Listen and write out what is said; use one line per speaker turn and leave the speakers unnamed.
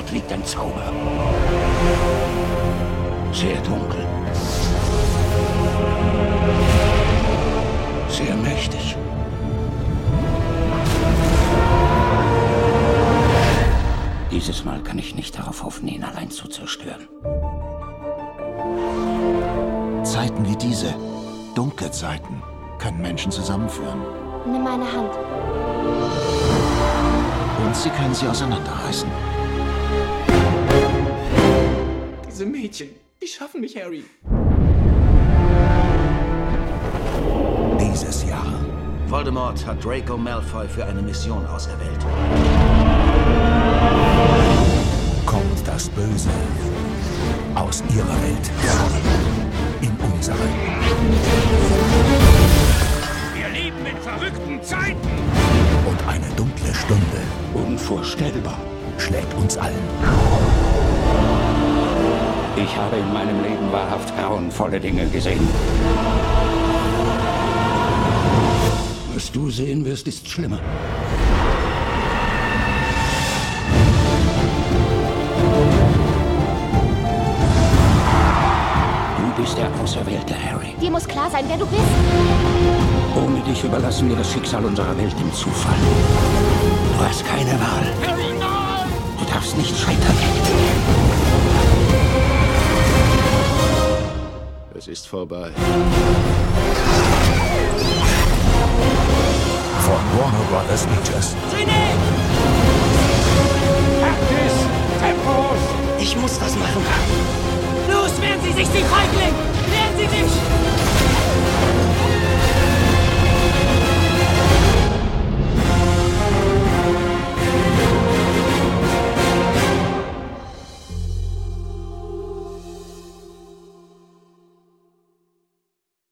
Dort liegt ein Zauber. Sehr dunkel. Sehr mächtig. Dieses Mal kann ich nicht darauf hoffen, ihn allein zu zerstören.
Zeiten wie diese, dunkle Zeiten, können Menschen zusammenführen.
Nimm meine Hand.
Und sie können sie auseinanderreißen.
Diese Mädchen, die schaffen mich, Harry.
Dieses Jahr
Voldemort hat Draco Malfoy für eine Mission auserwählt.
kommt das Böse aus ihrer Welt in unsere.
Wir leben in verrückten Zeiten!
Und eine dunkle Stunde
Unvorstellbar.
schlägt uns allen.
Ich habe in meinem Leben wahrhaft grauenvolle Dinge gesehen. Was du sehen wirst, ist schlimmer. Du bist der Auserwählte, Harry.
Dir muss klar sein, wer du bist.
Ohne dich überlassen wir das Schicksal unserer Welt dem Zufall. Du hast keine Wahl. Du
Es ist vorbei.
Von Warner Brothers Pictures.
Ich muss was machen.
Los, wehren Sie sich, Sie Feigling! Wehren Sie sich!